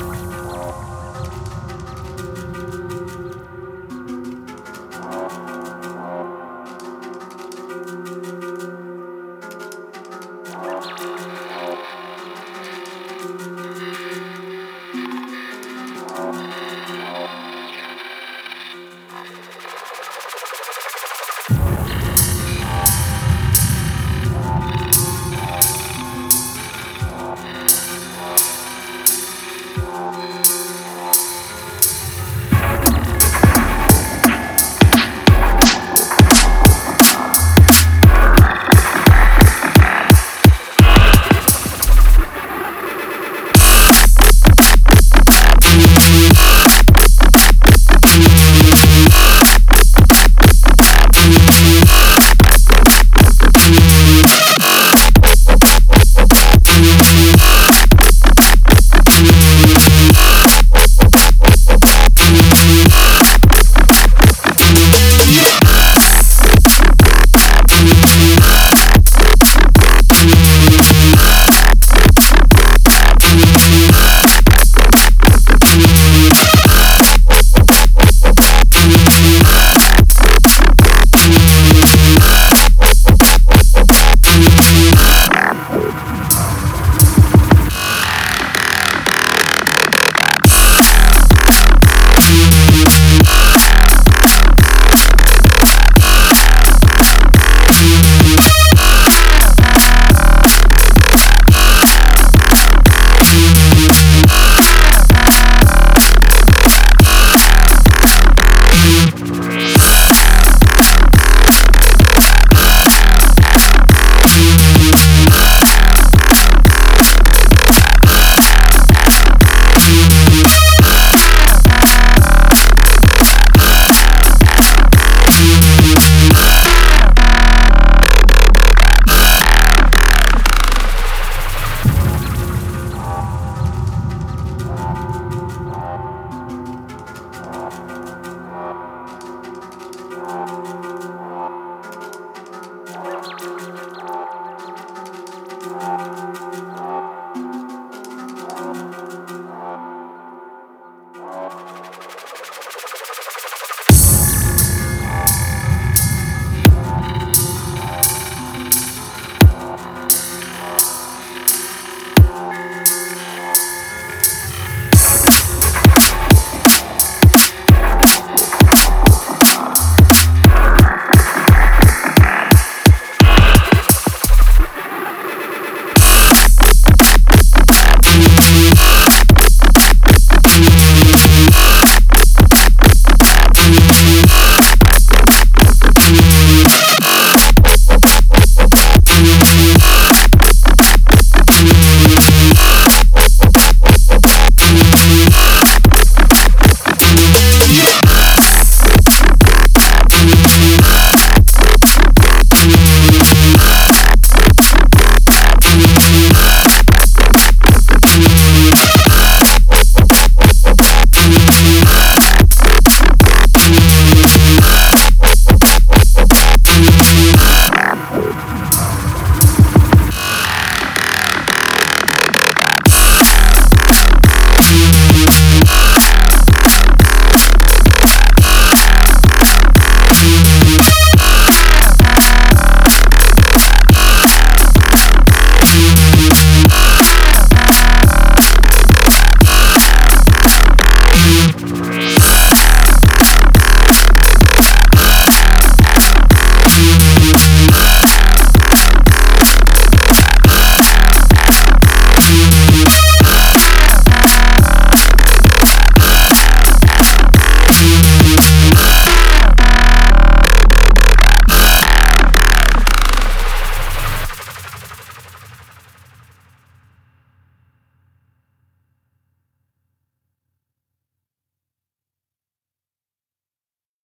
Bye.